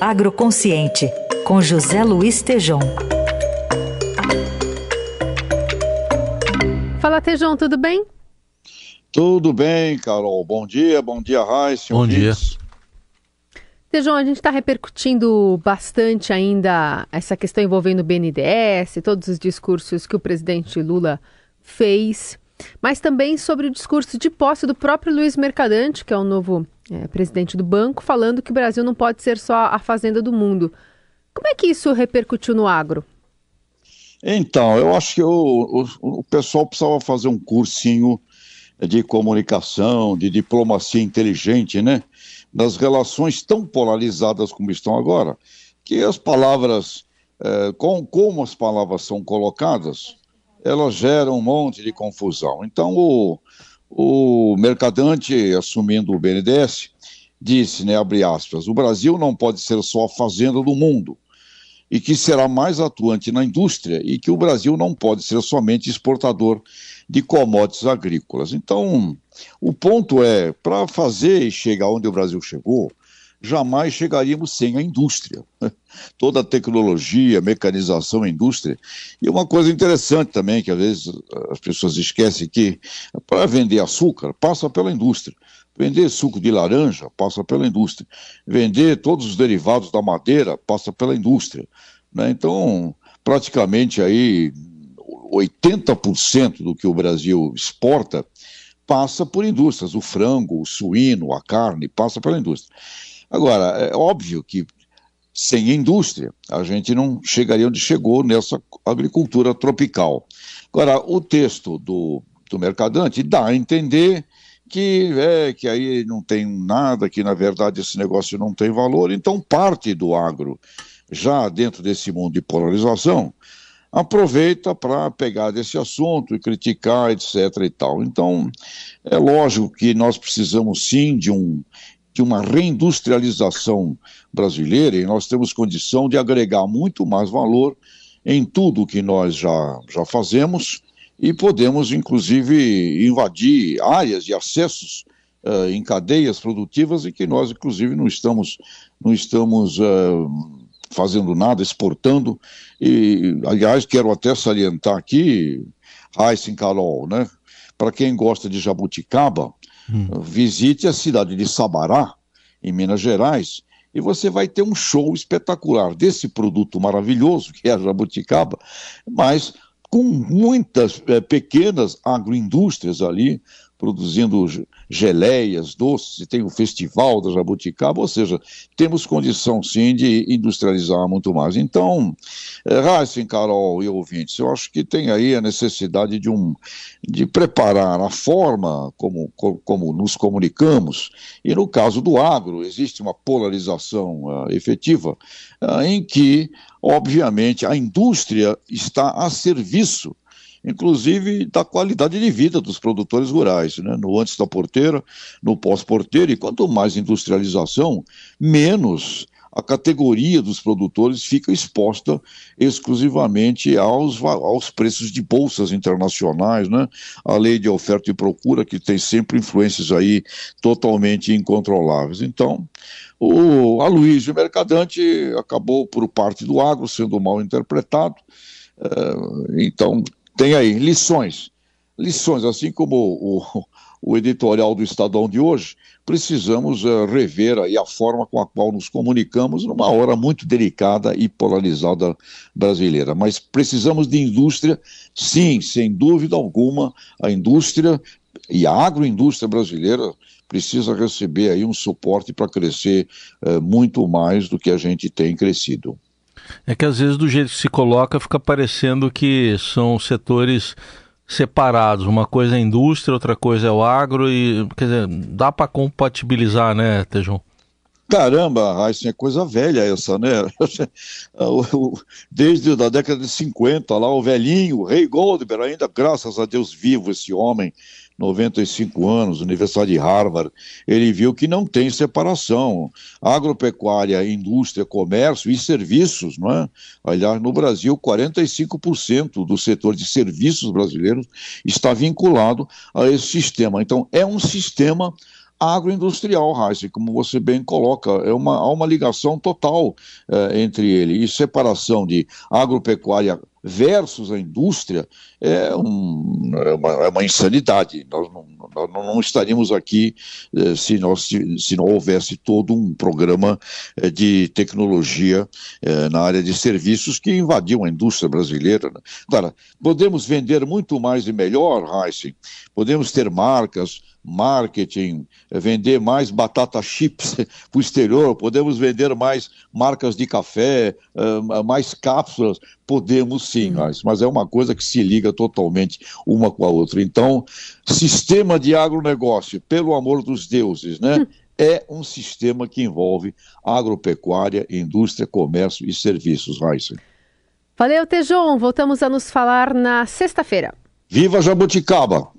Agroconsciente, com José Luiz Tejom. Fala, Tejom, tudo bem? Tudo bem, Carol. Bom dia, bom dia, Raíssa. Bom dia. Tejão, a gente está repercutindo bastante ainda essa questão envolvendo o BNDES, todos os discursos que o presidente Lula fez, mas também sobre o discurso de posse do próprio Luiz Mercadante, que é o novo é, presidente do banco, falando que o Brasil não pode ser só a fazenda do mundo. Como é que isso repercutiu no agro? Então, eu acho que o, o, pessoal precisava fazer um cursinho de comunicação, de diplomacia inteligente, né? das relações tão polarizadas como estão agora, que as palavras, é, com, como as palavras são colocadas, elas geram um monte de confusão. Então, o, o mercadante, assumindo o BNDES, disse, né, abre aspas, o Brasil não pode ser só a fazenda do mundo, e que será mais atuante na indústria, e que o Brasil não pode ser somente exportador de commodities agrícolas. Então, o ponto é, para fazer e chegar onde o Brasil chegou, jamais chegaríamos sem a indústria. Toda a tecnologia, mecanização, indústria. E uma coisa interessante também, que às vezes as pessoas esquecem, que para vender açúcar, passa pela indústria. Vender suco de laranja, passa pela indústria. Vender todos os derivados da madeira, passa pela indústria. Né? Então, praticamente aí 80% do que o Brasil exporta passa por indústrias. O frango, o suíno, a carne, passa pela indústria. Agora, é óbvio que sem indústria a gente não chegaria onde chegou nessa agricultura tropical. Agora, o texto do, do Mercadante dá a entender que é que aí não tem nada, que na verdade esse negócio não tem valor, então parte do agro, já dentro desse mundo de polarização, aproveita para pegar desse assunto e criticar, etc. e tal. Então, é lógico que nós precisamos sim de, um, de uma reindustrialização brasileira e nós temos condição de agregar muito mais valor em tudo que nós já, já fazemos e podemos, inclusive, invadir áreas de acessos uh, em cadeias produtivas e que nós, inclusive, não estamos, não estamos uh, fazendo nada, exportando. E, aliás, quero até salientar aqui, Heisen Carol, né? Para quem gosta de jabuticaba, hum. visite a cidade de Sabará, em Minas Gerais, e você vai ter um show espetacular desse produto maravilhoso que é a jabuticaba, mas com muitas é, pequenas agroindústrias ali produzindo geleias, doces, tem o Festival da Jabuticaba, ou seja, temos condição sim de industrializar muito mais. Então, é, Heisen, Carol e ouvintes, eu acho que tem aí a necessidade de, um, de preparar a forma como, como nos comunicamos, e no caso do agro, existe uma polarização uh, efetiva, uh, em que, obviamente, a indústria está a serviço inclusive da qualidade de vida dos produtores rurais, né? no antes da porteira, no pós-porteira, e quanto mais industrialização, menos a categoria dos produtores fica exposta exclusivamente aos, aos preços de bolsas internacionais, né? A lei de oferta e procura, que tem sempre influências aí totalmente incontroláveis. Então, o Aloysio Mercadante acabou, por parte do agro, sendo mal interpretado. Uh, então, tem aí lições. Lições, assim como o, o editorial do Estadão de hoje, precisamos uh, rever aí a forma com a qual nos comunicamos numa hora muito delicada e polarizada brasileira. Mas precisamos de indústria, sim, sem dúvida alguma, a indústria e a agroindústria brasileira precisa receber aí um suporte para crescer uh, muito mais do que a gente tem crescido. É que às vezes do jeito que se coloca fica parecendo que são setores separados. Uma coisa é a indústria, outra coisa é o agro e quer dizer, dá para compatibilizar, né, Tejão? Caramba, isso é coisa velha essa, né? Desde a década de 50, lá o velhinho, o Rei Goldberg, ainda graças a Deus vivo esse homem, 95 anos, Universidade de Harvard, ele viu que não tem separação. Agropecuária, indústria, comércio e serviços, não é? Aliás, no Brasil, 45% do setor de serviços brasileiros está vinculado a esse sistema. Então, é um sistema agroindustrial, Raíssa, como você bem coloca, é uma, há uma ligação total é, entre ele e separação de agropecuária versus a indústria é, um, é, uma, é uma, insanidade. Nós não, nós não estaríamos aqui eh, se, nós, se não houvesse todo um programa eh, de tecnologia eh, na área de serviços que invadiu a indústria brasileira. Né? Podemos vender muito mais e melhor, Heisen, podemos ter marcas, marketing, vender mais batata chips para o exterior, podemos vender mais marcas de café, mais cápsulas, podemos sim, uhum. mas é uma coisa que se liga totalmente uma com a outra. Então, sistema de agronegócio, pelo amor dos deuses, né? Hum. É um sistema que envolve agropecuária, indústria, comércio e serviços, Raíssa. Valeu, Tejon. Voltamos a nos falar na sexta-feira. Viva Jabuticaba!